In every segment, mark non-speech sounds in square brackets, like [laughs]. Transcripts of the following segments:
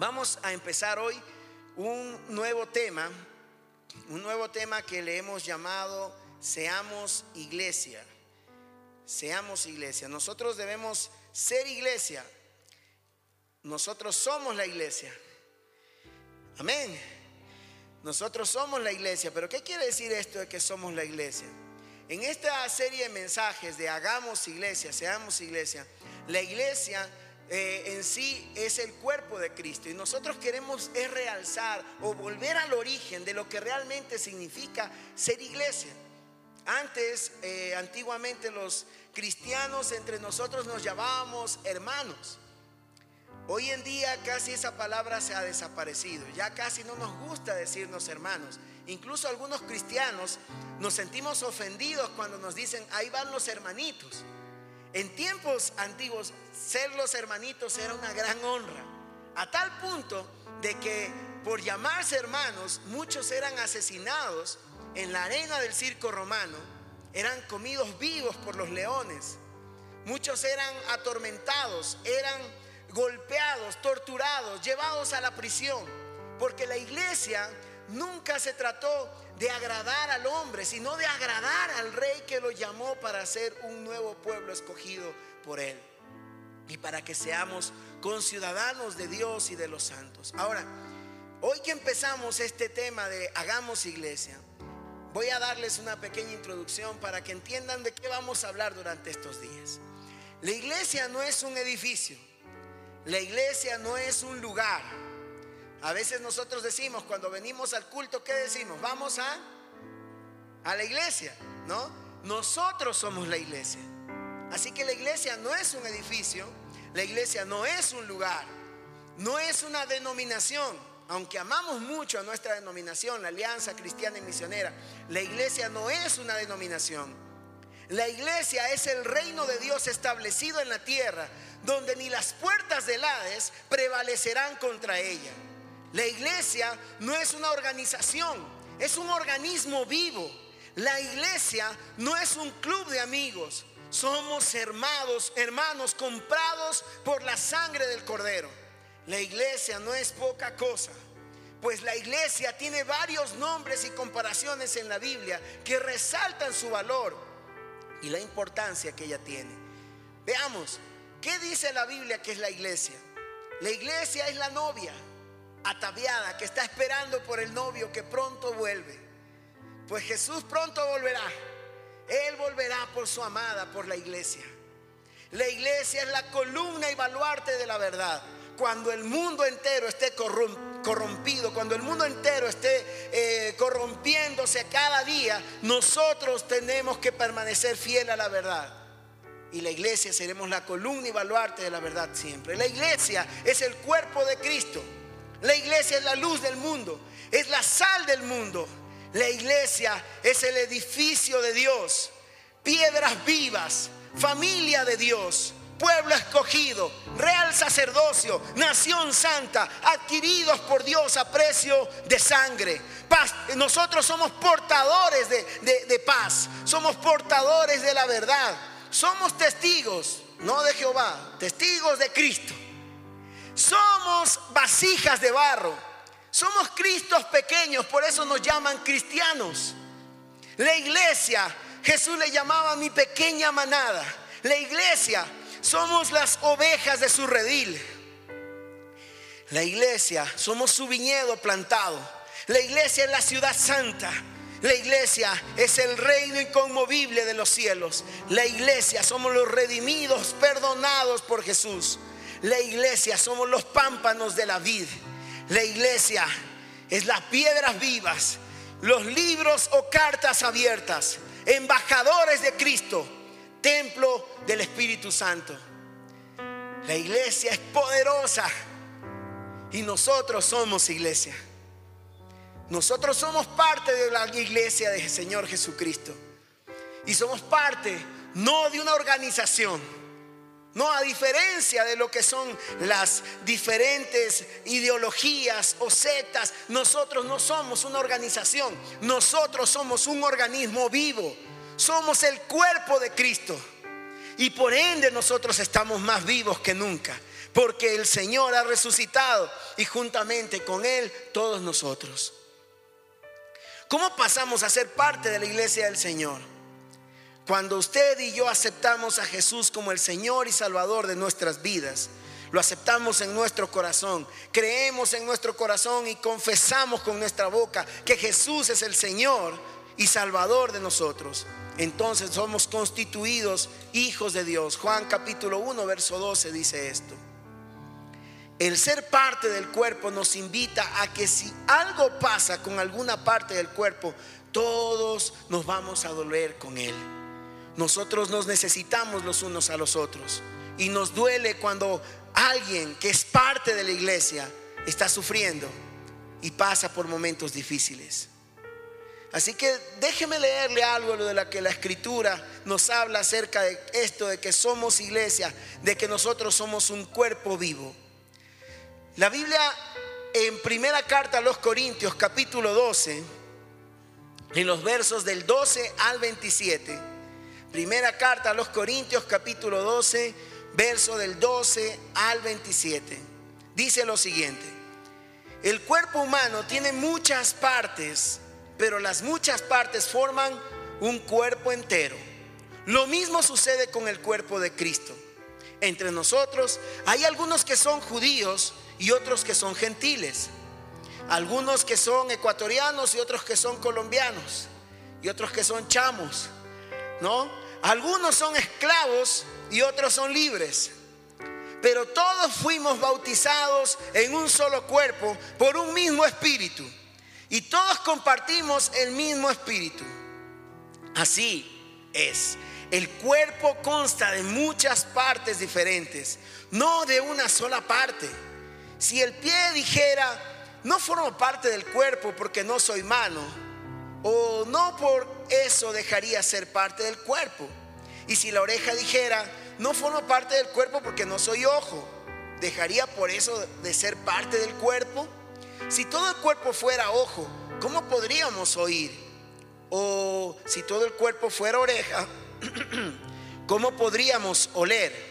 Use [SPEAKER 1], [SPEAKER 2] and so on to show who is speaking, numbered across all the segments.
[SPEAKER 1] Vamos a empezar hoy un nuevo tema, un nuevo tema que le hemos llamado Seamos Iglesia. Seamos iglesia. Nosotros debemos ser iglesia. Nosotros somos la iglesia. Amén. Nosotros somos la iglesia. Pero ¿qué quiere decir esto de que somos la iglesia? En esta serie de mensajes de hagamos iglesia, seamos iglesia, la iglesia eh, en sí es el cuerpo de Cristo y nosotros queremos es realzar o volver al origen de lo que realmente significa ser iglesia. Antes, eh, antiguamente los cristianos entre nosotros nos llamábamos hermanos. Hoy en día casi esa palabra se ha desaparecido. Ya casi no nos gusta decirnos hermanos. Incluso algunos cristianos nos sentimos ofendidos cuando nos dicen, ahí van los hermanitos. En tiempos antiguos, ser los hermanitos era una gran honra. A tal punto de que por llamarse hermanos, muchos eran asesinados en la arena del circo romano, eran comidos vivos por los leones. Muchos eran atormentados, eran golpeados, torturados, llevados a la prisión, porque la iglesia nunca se trató de agradar al hombre, sino de agradar al rey que lo llamó para ser un nuevo pueblo escogido por él y para que seamos conciudadanos de Dios y de los santos. Ahora, hoy que empezamos este tema de hagamos iglesia, voy a darles una pequeña introducción para que entiendan de qué vamos a hablar durante estos días. La iglesia no es un edificio, la iglesia no es un lugar. A veces nosotros decimos cuando venimos al culto, ¿qué decimos? Vamos a a la iglesia, ¿no? Nosotros somos la iglesia. Así que la iglesia no es un edificio, la iglesia no es un lugar, no es una denominación, aunque amamos mucho a nuestra denominación, la Alianza Cristiana y Misionera, la iglesia no es una denominación. La iglesia es el reino de Dios establecido en la tierra, donde ni las puertas del Hades prevalecerán contra ella. La iglesia no es una organización, es un organismo vivo. La iglesia no es un club de amigos, somos hermanos, hermanos comprados por la sangre del cordero. La iglesia no es poca cosa, pues la iglesia tiene varios nombres y comparaciones en la Biblia que resaltan su valor y la importancia que ella tiene. Veamos, ¿qué dice la Biblia que es la iglesia? La iglesia es la novia ataviada que está esperando por el novio que pronto vuelve. Pues Jesús pronto volverá. Él volverá por su amada, por la iglesia. La iglesia es la columna y baluarte de la verdad. Cuando el mundo entero esté corrompido, cuando el mundo entero esté eh, corrompiéndose cada día, nosotros tenemos que permanecer fiel a la verdad. Y la iglesia seremos la columna y baluarte de la verdad siempre. La iglesia es el cuerpo de Cristo. La iglesia es la luz del mundo, es la sal del mundo. La iglesia es el edificio de Dios, piedras vivas, familia de Dios, pueblo escogido, real sacerdocio, nación santa, adquiridos por Dios a precio de sangre. nosotros somos portadores de, de paz, somos portadores de la verdad, somos testigos, no de Jehová, testigos de Cristo. Somos vasijas de barro. Somos Cristos pequeños, por eso nos llaman cristianos. La iglesia, Jesús le llamaba mi pequeña manada. La iglesia, somos las ovejas de su redil. La iglesia, somos su viñedo plantado. La iglesia es la ciudad santa. La iglesia es el reino inconmovible de los cielos. La iglesia somos los redimidos, perdonados por Jesús. La iglesia somos los pámpanos de la vid. La iglesia es las piedras vivas, los libros o cartas abiertas, embajadores de Cristo, templo del Espíritu Santo. La iglesia es poderosa y nosotros somos iglesia. Nosotros somos parte de la iglesia del Señor Jesucristo. Y somos parte no de una organización no, a diferencia de lo que son las diferentes ideologías o sectas, nosotros no somos una organización, nosotros somos un organismo vivo, somos el cuerpo de Cristo. Y por ende nosotros estamos más vivos que nunca, porque el Señor ha resucitado y juntamente con Él todos nosotros. ¿Cómo pasamos a ser parte de la iglesia del Señor? Cuando usted y yo aceptamos a Jesús como el Señor y Salvador de nuestras vidas, lo aceptamos en nuestro corazón, creemos en nuestro corazón y confesamos con nuestra boca que Jesús es el Señor y Salvador de nosotros, entonces somos constituidos hijos de Dios. Juan capítulo 1, verso 12 dice esto. El ser parte del cuerpo nos invita a que si algo pasa con alguna parte del cuerpo, todos nos vamos a doler con él. Nosotros nos necesitamos los unos a los otros. Y nos duele cuando alguien que es parte de la iglesia está sufriendo y pasa por momentos difíciles. Así que déjeme leerle algo de lo que la escritura nos habla acerca de esto, de que somos iglesia, de que nosotros somos un cuerpo vivo. La Biblia en primera carta a los Corintios capítulo 12, en los versos del 12 al 27, primera carta a los Corintios capítulo 12, verso del 12 al 27, dice lo siguiente, el cuerpo humano tiene muchas partes, pero las muchas partes forman un cuerpo entero. Lo mismo sucede con el cuerpo de Cristo. Entre nosotros hay algunos que son judíos, y otros que son gentiles. Algunos que son ecuatorianos y otros que son colombianos y otros que son chamos, ¿no? Algunos son esclavos y otros son libres. Pero todos fuimos bautizados en un solo cuerpo por un mismo espíritu. Y todos compartimos el mismo espíritu. Así es. El cuerpo consta de muchas partes diferentes, no de una sola parte. Si el pie dijera, no formo parte del cuerpo porque no soy mano, o no por eso dejaría ser parte del cuerpo. Y si la oreja dijera, no formo parte del cuerpo porque no soy ojo, dejaría por eso de ser parte del cuerpo. Si todo el cuerpo fuera ojo, ¿cómo podríamos oír? O si todo el cuerpo fuera oreja, [clears throat] ¿cómo podríamos oler?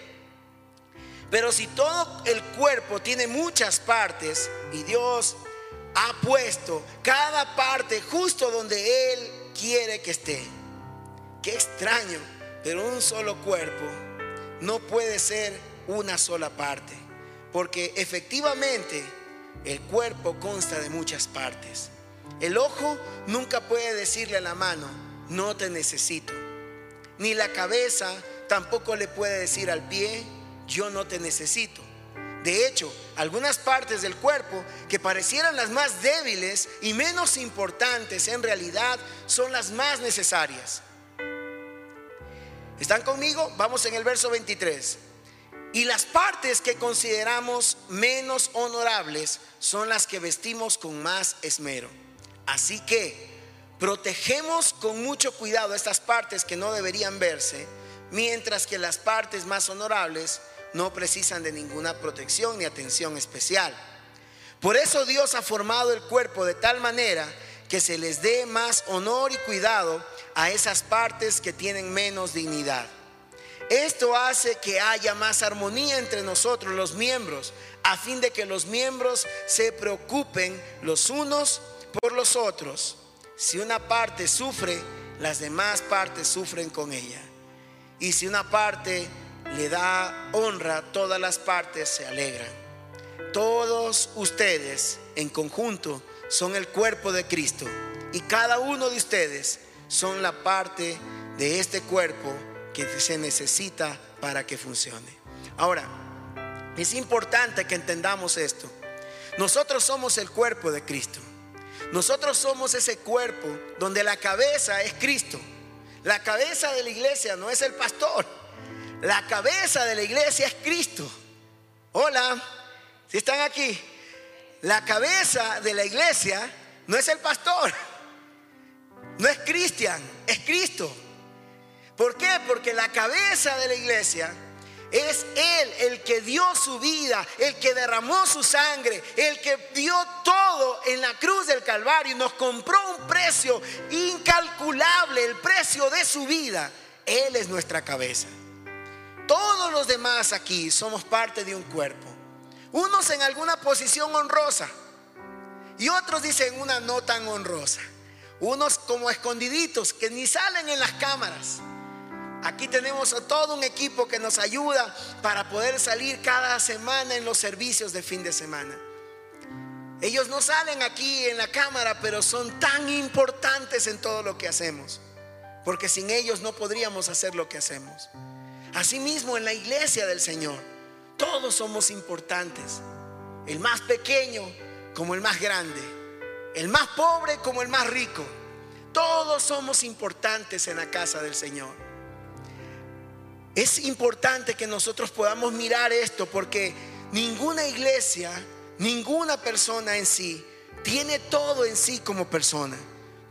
[SPEAKER 1] Pero si todo el cuerpo tiene muchas partes y Dios ha puesto cada parte justo donde Él quiere que esté. Qué extraño, pero un solo cuerpo no puede ser una sola parte. Porque efectivamente el cuerpo consta de muchas partes. El ojo nunca puede decirle a la mano, no te necesito. Ni la cabeza tampoco le puede decir al pie, yo no te necesito. De hecho, algunas partes del cuerpo que parecieran las más débiles y menos importantes en realidad son las más necesarias. ¿Están conmigo? Vamos en el verso 23. Y las partes que consideramos menos honorables son las que vestimos con más esmero. Así que protegemos con mucho cuidado estas partes que no deberían verse, mientras que las partes más honorables no precisan de ninguna protección ni atención especial. Por eso Dios ha formado el cuerpo de tal manera que se les dé más honor y cuidado a esas partes que tienen menos dignidad. Esto hace que haya más armonía entre nosotros los miembros, a fin de que los miembros se preocupen los unos por los otros. Si una parte sufre, las demás partes sufren con ella. Y si una parte le da honra, todas las partes se alegran. Todos ustedes en conjunto son el cuerpo de Cristo y cada uno de ustedes son la parte de este cuerpo que se necesita para que funcione. Ahora, es importante que entendamos esto. Nosotros somos el cuerpo de Cristo. Nosotros somos ese cuerpo donde la cabeza es Cristo. La cabeza de la iglesia no es el pastor. La cabeza de la iglesia es Cristo. Hola, si están aquí. La cabeza de la iglesia no es el pastor, no es Cristian, es Cristo. ¿Por qué? Porque la cabeza de la iglesia es Él el que dio su vida, el que derramó su sangre, el que dio todo en la cruz del Calvario y nos compró un precio incalculable, el precio de su vida. Él es nuestra cabeza. Todos los demás aquí somos parte de un cuerpo. Unos en alguna posición honrosa y otros dicen una no tan honrosa. Unos como escondiditos que ni salen en las cámaras. Aquí tenemos a todo un equipo que nos ayuda para poder salir cada semana en los servicios de fin de semana. Ellos no salen aquí en la cámara, pero son tan importantes en todo lo que hacemos. Porque sin ellos no podríamos hacer lo que hacemos. Asimismo, en la iglesia del Señor, todos somos importantes. El más pequeño como el más grande. El más pobre como el más rico. Todos somos importantes en la casa del Señor. Es importante que nosotros podamos mirar esto porque ninguna iglesia Ninguna persona en sí tiene todo en sí como persona.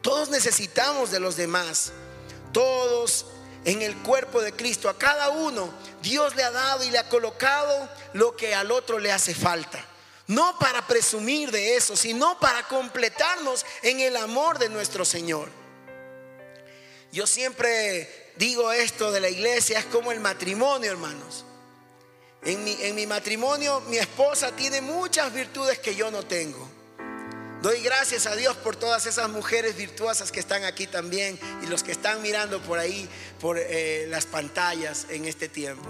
[SPEAKER 1] Todos necesitamos de los demás. Todos en el cuerpo de Cristo. A cada uno Dios le ha dado y le ha colocado lo que al otro le hace falta. No para presumir de eso, sino para completarnos en el amor de nuestro Señor. Yo siempre digo esto de la iglesia, es como el matrimonio, hermanos. En mi, matrimonio mi esposa tiene muchas virtudes que yo no tengo. Doy gracias a Dios por todas esas mujeres virtuosas que están aquí también y los que están mirando por ahí, por eh, las pantallas en este tiempo.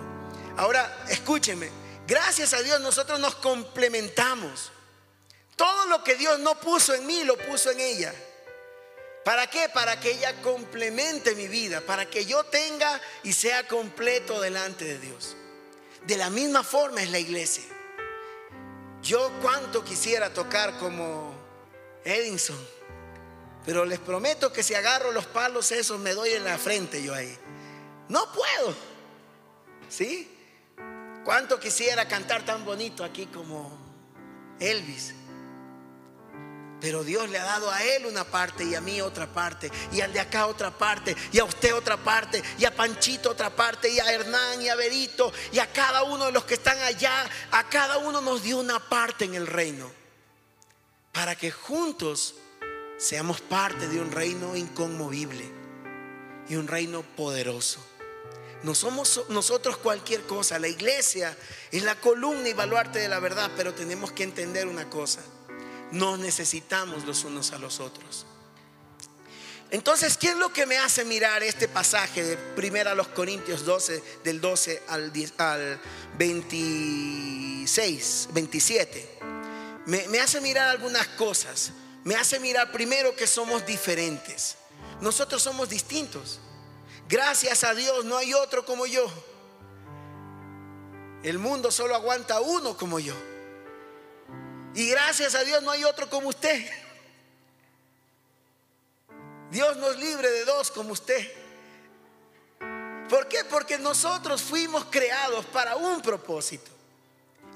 [SPEAKER 1] Ahora, escúcheme, gracias a Dios nosotros nos complementamos. Todo lo que Dios no puso en mí, lo puso en ella. ¿Para qué? Para que ella complemente mi vida, para que yo tenga y sea completo delante de Dios. De la misma forma es la iglesia. Yo cuánto quisiera tocar como Edinson, pero les prometo que si agarro los palos esos me doy en la frente yo ahí. No puedo. ¿Sí? Cuánto quisiera cantar tan bonito aquí como Elvis. Pero Dios le ha dado a él una parte y a mí otra parte, y al de acá otra parte, y a usted otra parte, y a Panchito otra parte, y a Hernán y a Berito, y a cada uno de los que están allá, a cada uno nos dio una parte en el reino, para que juntos seamos parte de un reino inconmovible y un reino poderoso. No somos nosotros cualquier cosa, la iglesia es la columna y baluarte de la verdad, pero tenemos que entender una cosa nos necesitamos los unos a los otros. Entonces, ¿qué es lo que me hace mirar este pasaje de 1 a los Corintios 12, del 12 al, al 26, 27? Me, hace mirar algunas cosas. Me hace mirar primero que somos diferentes. Nosotros somos distintos. Gracias a Dios no hay otro como yo. El mundo solo aguanta uno como yo. Y gracias a Dios no hay otro como usted. Dios nos libre de dos como usted. ¿Por qué? Porque nosotros fuimos creados para un propósito.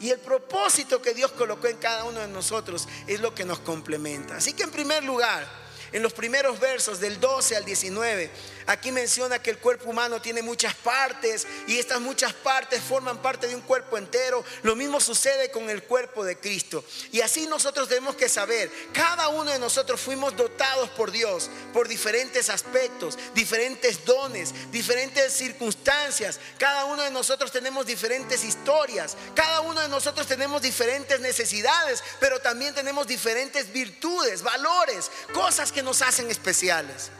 [SPEAKER 1] Y el propósito que Dios colocó en cada uno de nosotros es lo que nos complementa. Así que en primer lugar, en los primeros versos del 12 al 19, Aquí menciona que el cuerpo humano tiene muchas partes y estas muchas partes forman parte de un cuerpo entero. Lo mismo sucede con el cuerpo de Cristo. Y así nosotros tenemos que saber, cada uno de nosotros fuimos dotados por Dios por diferentes aspectos, diferentes dones, diferentes circunstancias. Cada uno de nosotros tenemos diferentes historias, cada uno de nosotros tenemos diferentes necesidades, pero también tenemos diferentes virtudes, valores, cosas que nos hacen especiales.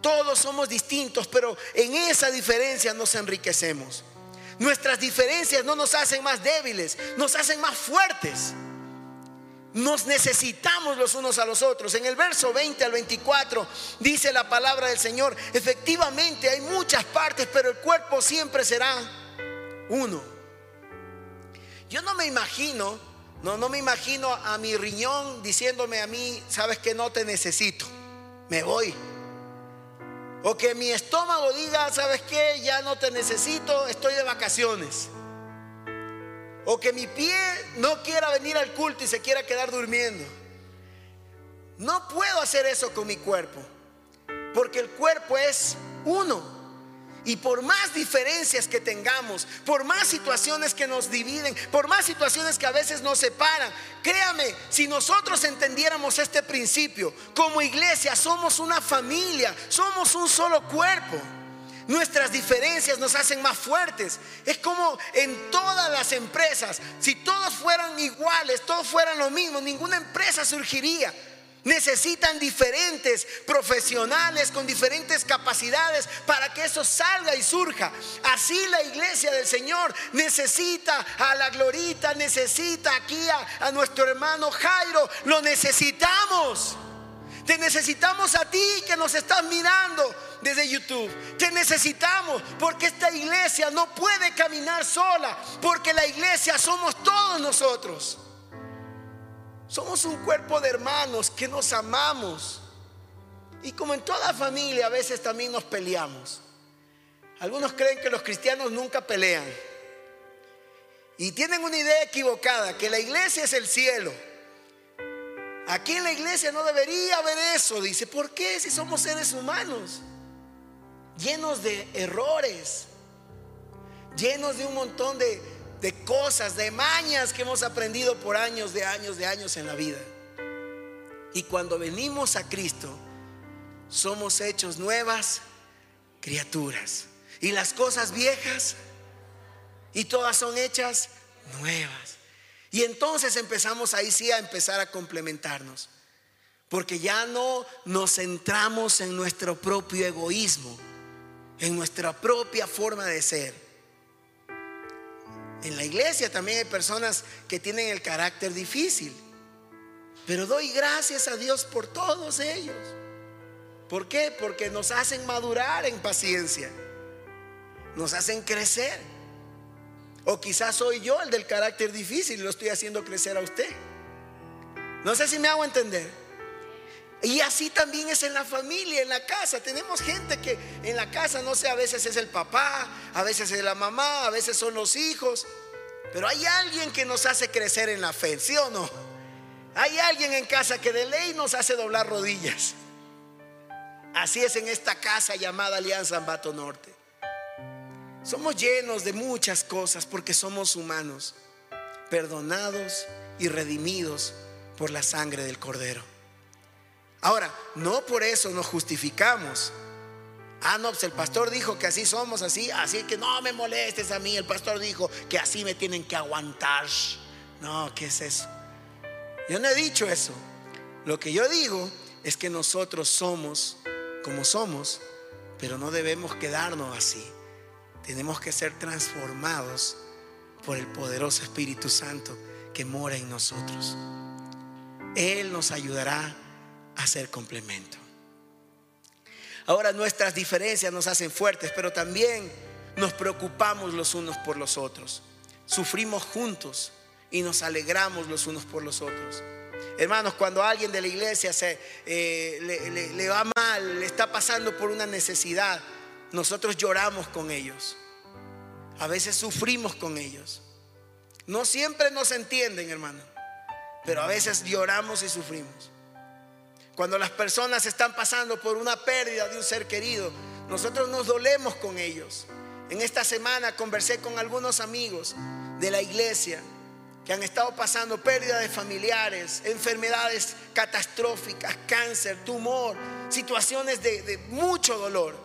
[SPEAKER 1] Todos somos distintos, pero en esa diferencia nos enriquecemos. Nuestras diferencias no nos hacen más débiles, nos hacen más fuertes. Nos necesitamos los unos a los otros. En el verso 20 al 24 dice la palabra del Señor, efectivamente hay muchas partes, pero el cuerpo siempre será uno. Yo no me imagino, no, no me imagino a mi riñón diciéndome a mí, sabes que no te necesito, me voy. O que mi estómago diga, ¿sabes qué? Ya no te necesito, estoy de vacaciones. O que mi pie no quiera venir al culto y se quiera quedar durmiendo. No puedo hacer eso con mi cuerpo. Porque el cuerpo es uno. Y por más diferencias que tengamos, por más situaciones que nos dividen, por más situaciones que a veces nos separan, créame, si nosotros entendiéramos este principio, como iglesia somos una familia, somos un solo cuerpo. Nuestras diferencias nos hacen más fuertes. Es como en todas las empresas. Si todos fueran iguales, todos fueran lo mismo, ninguna empresa surgiría. Necesitan diferentes profesionales con diferentes capacidades para que eso salga y surja. Así la iglesia del Señor necesita a la glorita, necesita aquí a, a nuestro hermano Jairo. Lo necesitamos. Te necesitamos a ti que nos estás mirando desde YouTube. Te necesitamos porque esta iglesia no puede caminar sola, porque la iglesia somos todos nosotros. Somos un cuerpo de hermanos que nos amamos. Y como en toda familia a veces también nos peleamos. Algunos creen que los cristianos nunca pelean. Y tienen una idea equivocada, que la iglesia es el cielo Aquí en la iglesia no debería haber eso. Dice, ¿por qué si somos seres humanos? Llenos de errores, llenos de un montón de, de cosas, de mañas que hemos aprendido por años, de años, de años en la vida. Y cuando venimos a Cristo, somos hechos nuevas criaturas. Y las cosas viejas, y todas son hechas nuevas. Y entonces empezamos ahí sí a empezar a complementarnos. Porque ya no nos centramos en nuestro propio egoísmo, en nuestra propia forma de ser. En la iglesia también hay personas que tienen el carácter difícil. Pero doy gracias a Dios por todos ellos. ¿Por qué? Porque nos hacen madurar en paciencia. Nos hacen crecer. O quizás soy yo el del carácter difícil y lo estoy haciendo crecer a usted. No sé si me hago entender. Y así también es en la familia, en la casa. Tenemos gente que en la casa, no sé, a veces es el papá, a veces es la mamá, a veces son los hijos. Pero hay alguien que nos hace crecer en la fe, ¿sí o no? Hay alguien en casa que de ley nos hace doblar rodillas. Así es en esta casa llamada Alianza Ambato Norte. Somos llenos de muchas cosas porque somos humanos, perdonados y redimidos por la sangre del Cordero. Ahora, no por eso nos justificamos. Ah, no, pues el pastor dijo que así somos, así, así que no me molestes a mí. El pastor dijo que así me tienen que aguantar. No, ¿qué es eso? Yo no he dicho eso. Lo que yo digo es que nosotros somos como somos, pero no debemos quedarnos así. Tenemos que ser transformados por el poderoso Espíritu Santo que mora en nosotros. Él nos ayudará a ser complemento. Ahora nuestras diferencias nos hacen fuertes, pero también nos preocupamos los unos por los otros. Sufrimos juntos y nos alegramos los unos por los otros. Hermanos, cuando alguien de la iglesia se, eh, le, le va mal, le está pasando por una necesidad, nosotros lloramos con ellos. A veces sufrimos con ellos. No siempre nos entienden, hermano, pero a veces lloramos y sufrimos. Cuando las personas están pasando por una pérdida de un ser querido, nosotros nos dolemos con ellos. En esta semana conversé con algunos amigos de la iglesia que han estado pasando pérdida de familiares, enfermedades catastróficas, cáncer, tumor, situaciones de, de mucho dolor.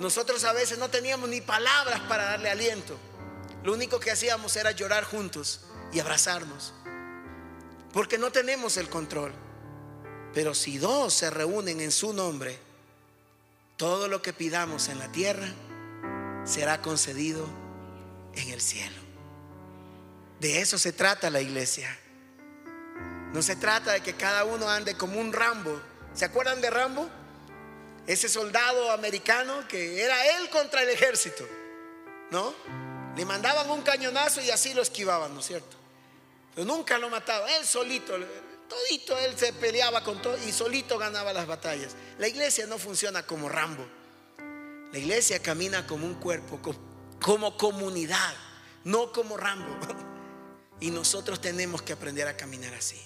[SPEAKER 1] Nosotros a veces no teníamos ni palabras para darle aliento. Lo único que hacíamos era llorar juntos y abrazarnos. Porque no tenemos el control. Pero si dos se reúnen en su nombre, todo lo que pidamos en la tierra será concedido en el cielo. De eso se trata la iglesia. No se trata de que cada uno ande como un Rambo. ¿Se acuerdan de Rambo? ese soldado americano que era él contra el ejército, ¿no? Le mandaban un cañonazo y así lo esquivaban, ¿no es cierto? Pero nunca lo mataban, él solito, todito él se peleaba con todo y solito ganaba las batallas. La iglesia no funciona como Rambo. La iglesia camina como un cuerpo, como comunidad, no como Rambo. [laughs] Y nosotros tenemos que aprender a caminar así.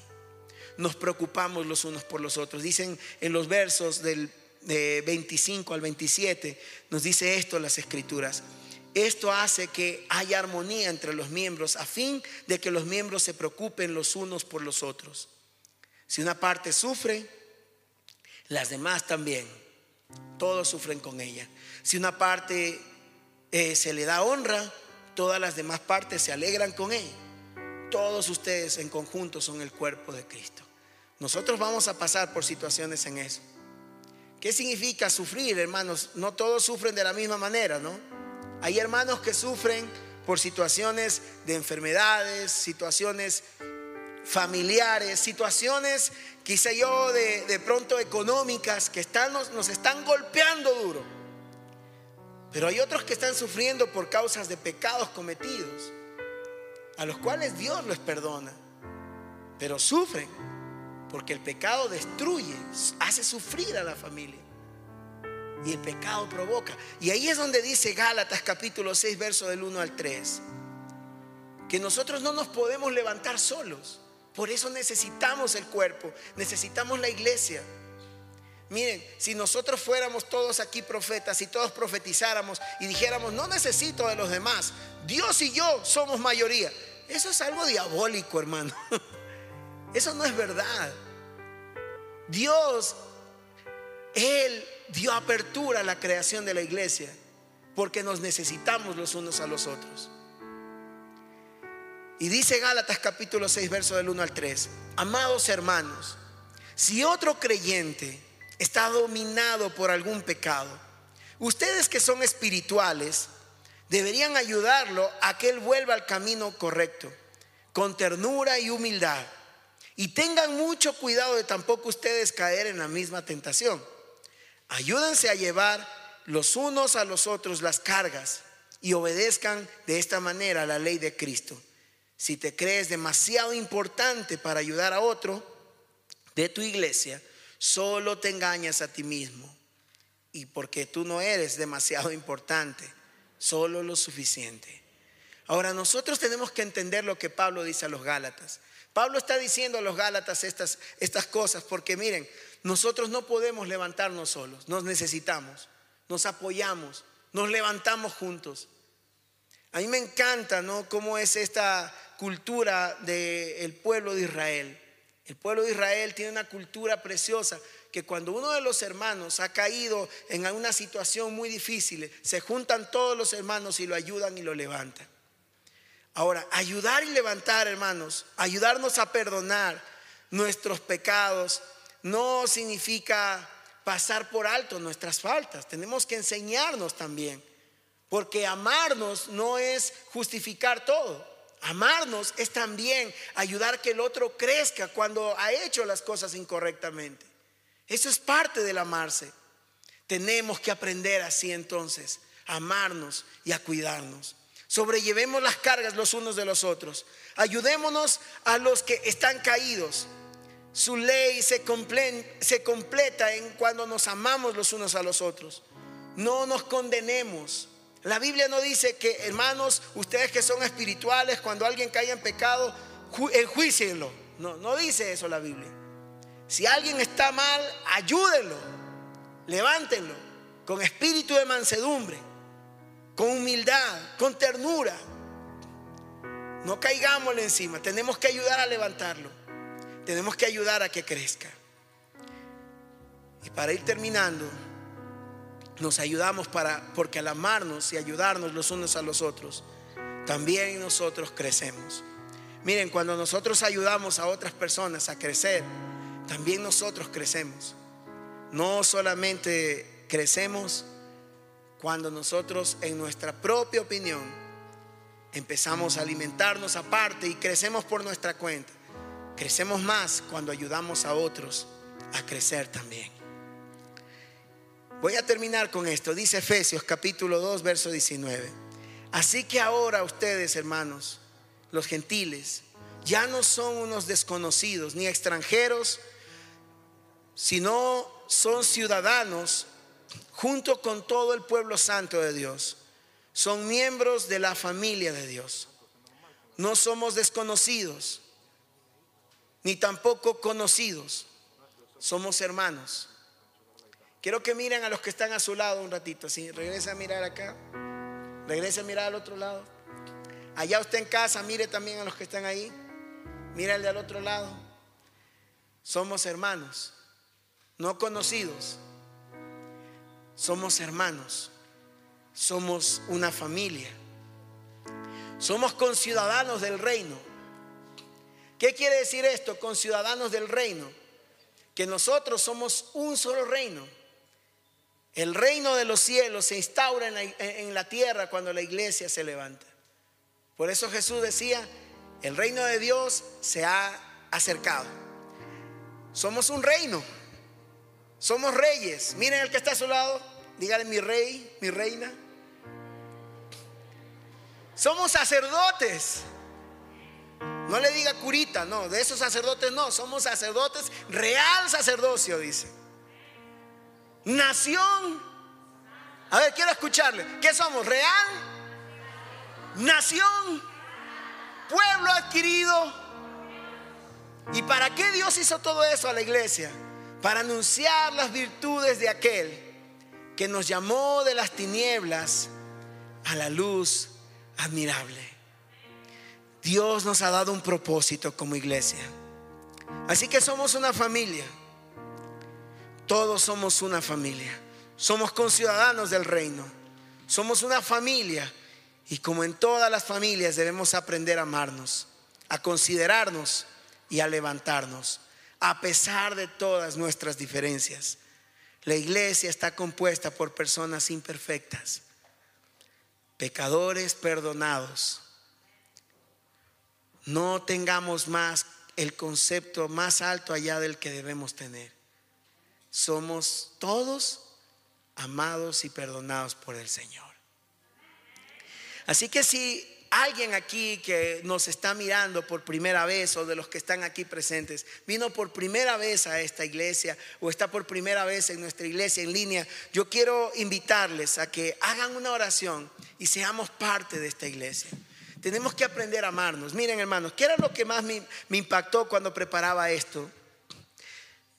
[SPEAKER 1] Nos preocupamos los unos por los otros. Dicen en los versos del de 25 al 27 nos dice esto las escrituras. Esto hace que haya armonía entre los miembros a fin de que los miembros se preocupen los unos por los otros. Si una parte sufre, las demás también Todos sufren con ella. Si una parte eh, se le da honra, todas las demás partes se alegran con ella. Todos ustedes en conjunto son el cuerpo de Cristo. Nosotros vamos a pasar por situaciones en eso. ¿Qué significa sufrir, hermanos? No todos sufren de la misma manera, ¿no? Hay hermanos que sufren por situaciones de enfermedades, situaciones familiares, situaciones, quizá yo, de, pronto económicas, que están, nos, nos están golpeando duro. Pero hay otros que están sufriendo por causas de pecados cometidos, a los cuales Dios los perdona, pero sufren porque el pecado destruye, hace sufrir a la familia. Y el pecado provoca. Y ahí es donde dice Gálatas capítulo 6, verso del 1 al 3. Que nosotros no nos podemos levantar solos. Por eso necesitamos el cuerpo, necesitamos la iglesia. Miren, si nosotros fuéramos todos aquí profetas y todos profetizáramos y dijéramos, no necesito de los demás, Dios y yo somos mayoría. Eso es algo diabólico, hermano. [laughs] Eso no es verdad. Dios, Él dio apertura a la creación de la iglesia porque nos necesitamos los unos a los otros. Y dice Gálatas capítulo 6, verso del 1 al 3, amados hermanos, si otro creyente está dominado por algún pecado, ustedes que son espirituales deberían ayudarlo a que él vuelva al camino correcto, con ternura y humildad y tengan mucho cuidado de tampoco ustedes caer en la misma tentación. Ayúdense a llevar los unos a los otros las cargas y obedezcan de esta manera la ley de Cristo. Si te crees demasiado importante para ayudar a otro de tu iglesia, solo te engañas a ti mismo. Y porque tú no eres demasiado importante, solo lo suficiente. Ahora nosotros tenemos que entender lo que Pablo dice a los Gálatas. Pablo está diciendo a los Gálatas estas, estas cosas porque miren, nosotros no podemos levantarnos solos, nos necesitamos, nos apoyamos, nos levantamos juntos. A mí me encanta, ¿no? Cómo es esta cultura del pueblo de Israel. El pueblo de Israel tiene una cultura preciosa que cuando uno de los hermanos ha caído en una situación muy difícil, se juntan todos los hermanos y lo ayudan y lo levantan. Ahora, ayudar y levantar, hermanos, ayudarnos a perdonar nuestros pecados, no significa pasar por alto nuestras faltas. Tenemos que enseñarnos también. Porque amarnos no es justificar todo. Amarnos es también ayudar que el otro crezca cuando ha hecho las cosas incorrectamente. Eso es parte del amarse. Tenemos que aprender así entonces, a amarnos y a cuidarnos. Sobrellevemos las cargas los unos de los otros. Ayudémonos a los que están caídos. Su ley se, se completa en cuando nos amamos los unos a los otros. No nos condenemos. La Biblia no dice que, hermanos, ustedes que son espirituales, cuando alguien caiga en pecado, enjuícienlo. No, no dice eso la Biblia. Si alguien está mal, ayúdenlo, levántenlo con espíritu de mansedumbre con humildad, con ternura. No caigámosle encima, tenemos que ayudar a levantarlo, tenemos que ayudar a que crezca. Y para ir terminando, nos ayudamos para, porque al amarnos y ayudarnos los unos a los otros, también nosotros crecemos. Miren, cuando nosotros ayudamos a otras personas a crecer, también nosotros crecemos. No solamente crecemos, cuando nosotros en nuestra propia opinión empezamos a alimentarnos aparte y crecemos por nuestra cuenta. Crecemos más cuando ayudamos a otros a crecer también. Voy a terminar con esto. Dice Efesios capítulo 2, verso 19. Así que ahora ustedes, hermanos, los gentiles, ya no son unos desconocidos ni extranjeros, sino son ciudadanos junto con todo el pueblo santo de Dios. Son miembros de la familia de Dios. No somos desconocidos, ni tampoco conocidos. Somos hermanos. Quiero que miren a los que están a su lado un ratito. Si regresa a mirar acá, regresa a mirar al otro lado. Allá usted en casa, mire también a los que están ahí. Mírale al otro lado. Somos hermanos, no conocidos somos hermanos, somos una familia, somos conciudadanos del reino. ¿Qué quiere decir esto, conciudadanos del reino? Que nosotros somos un solo reino. El reino de los cielos se instaura en la, tierra cuando la iglesia se levanta. Por eso Jesús decía, el reino de Dios se ha acercado. Somos un reino. Somos reyes. Miren el que está a su lado. Dígale mi rey, mi reina. Somos sacerdotes. No le diga curita, no, de esos sacerdotes no, somos sacerdotes, real sacerdocio, dice. Nación. A ver, quiero escucharle. ¿Qué somos? ¿Real? Nación. Pueblo adquirido. ¿Y para qué Dios hizo todo eso a la iglesia? Para anunciar las virtudes de aquel que nos llamó de las tinieblas a la luz admirable. Dios nos ha dado un propósito como iglesia. Así que somos una familia. Todos somos una familia. Somos conciudadanos del reino. Somos una familia. Y como en todas las familias debemos aprender a amarnos, a considerarnos y a levantarnos, a pesar de todas nuestras diferencias. La iglesia está compuesta por personas imperfectas, pecadores perdonados no tengamos más el concepto más alto allá del que debemos tener. Somos todos amados y perdonados por el Señor. Así que si alguien aquí que nos está mirando por primera vez o de los que están aquí presentes vino por primera vez a esta iglesia o está por primera vez en nuestra iglesia en línea, yo quiero invitarles a que hagan una oración y seamos parte de esta iglesia. Tenemos que aprender a amarnos. Miren, hermanos, ¿qué era lo que más me, impactó cuando preparaba esto?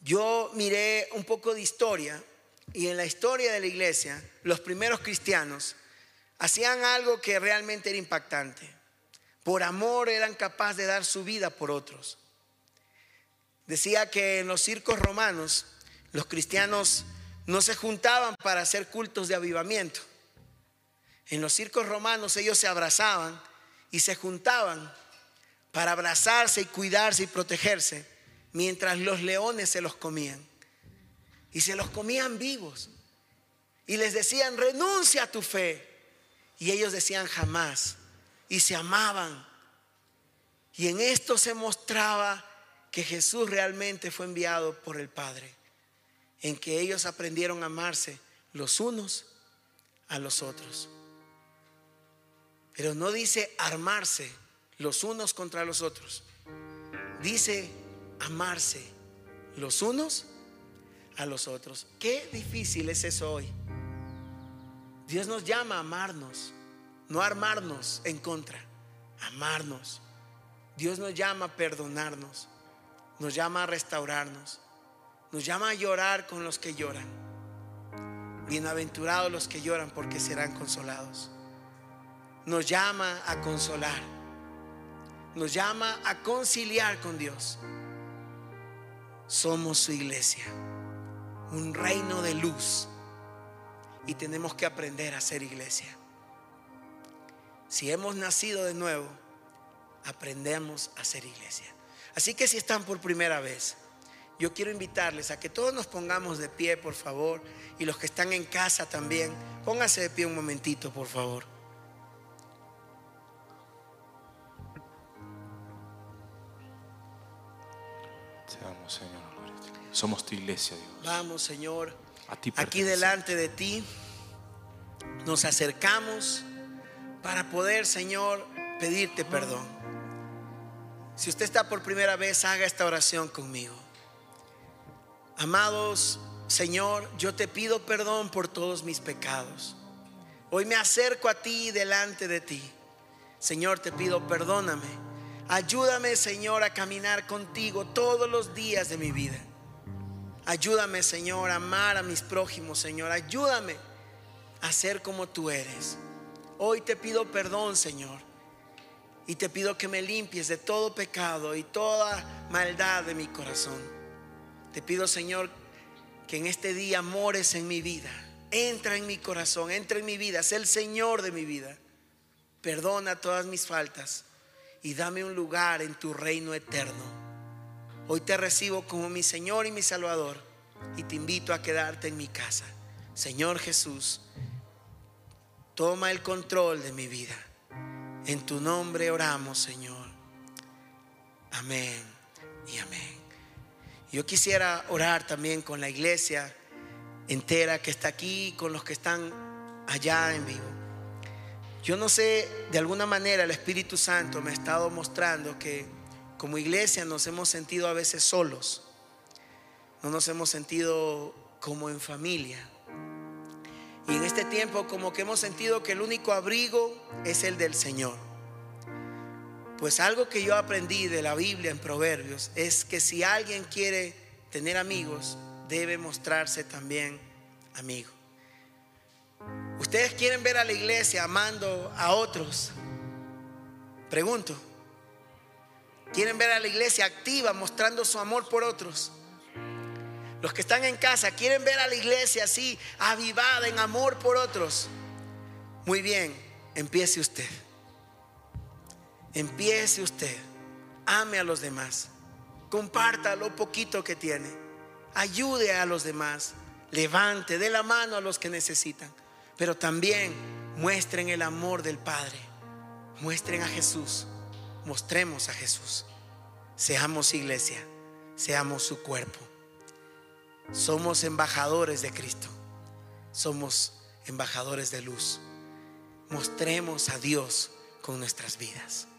[SPEAKER 1] Yo miré un poco de historia y en la historia de la iglesia, los primeros cristianos hacían algo que realmente era impactante. Por amor eran capaces de dar su vida por otros. Decía que en los circos romanos los cristianos no se juntaban para hacer cultos de avivamiento. En los circos romanos ellos se abrazaban y se juntaban para abrazarse y cuidarse y protegerse, mientras los leones se los comían. Y se los comían vivos. Y les decían, renuncia a tu fe. Y ellos decían, jamás. Y se amaban. Y en esto se mostraba que Jesús realmente fue enviado por el Padre. En que ellos aprendieron a amarse los unos a los otros. Pero no dice armarse los unos contra los otros. Dice amarse los unos a los otros. Qué difícil es eso hoy. Dios nos llama a amarnos, no armarnos en contra, amarnos. Dios nos llama a perdonarnos, nos llama a restaurarnos, nos llama a llorar con los que lloran. Bienaventurados los que lloran porque serán consolados nos llama a consolar, nos llama a conciliar con Dios. Somos su iglesia, un reino de luz y tenemos que aprender a ser iglesia. Si hemos nacido de nuevo, aprendemos a ser iglesia. Así que si están por primera vez, yo quiero invitarles a que todos nos pongamos de pie, por favor, y los que están en casa también, pónganse de pie un momentito, por favor.
[SPEAKER 2] Somos tu iglesia, Dios.
[SPEAKER 1] Vamos, Señor. Aquí delante de ti nos acercamos para poder, Señor, pedirte perdón. Si usted está por primera vez, haga esta oración conmigo. Amados, Señor, yo te pido perdón por todos mis pecados. Hoy me acerco a ti delante de ti. Señor, te pido perdóname Ayúdame, Señor, a caminar contigo todos los días de mi vida. Ayúdame, Señor, a amar a mis prójimos, Señor. Ayúdame a ser como tú eres. Hoy te pido perdón, Señor. Y te pido que me limpies de todo pecado y toda maldad de mi corazón. Te pido, Señor, que en este día mores en mi vida. entra en mi corazón, entra en mi vida, sé el Señor de mi vida. Perdona todas mis faltas y dame un lugar en tu reino eterno. Hoy te recibo como mi Señor y mi Salvador y te invito a quedarte en mi casa. Señor Jesús, toma el control de mi vida. En tu nombre oramos, Señor. Amén y amén. Yo quisiera orar también con la iglesia entera que está aquí, con los que están allá en vivo. Yo no sé, de alguna manera el Espíritu Santo me ha estado mostrando que como iglesia nos hemos sentido a veces solos, no nos hemos sentido como en familia. Y en este tiempo como que hemos sentido que el único abrigo es el del Señor. Pues algo que yo aprendí de la Biblia en Proverbios es que si alguien quiere tener amigos, debe mostrarse también amigo. ¿Ustedes quieren ver a la iglesia amando a otros? Pregunto. ¿Quieren ver a la iglesia activa mostrando su amor por otros? Los que están en casa, ¿quieren ver a la iglesia así, avivada en amor por otros? Muy bien, empiece usted. Empiece usted. Ame a los demás. Comparta lo poquito que tiene. Ayude a los demás. Levante, dé la mano a los que necesitan. Pero también muestren el amor del Padre. Muestren a Jesús. Mostremos a Jesús. Seamos iglesia. Seamos su cuerpo. Somos embajadores de Cristo. Somos embajadores de luz. Mostremos a Dios con nuestras vidas.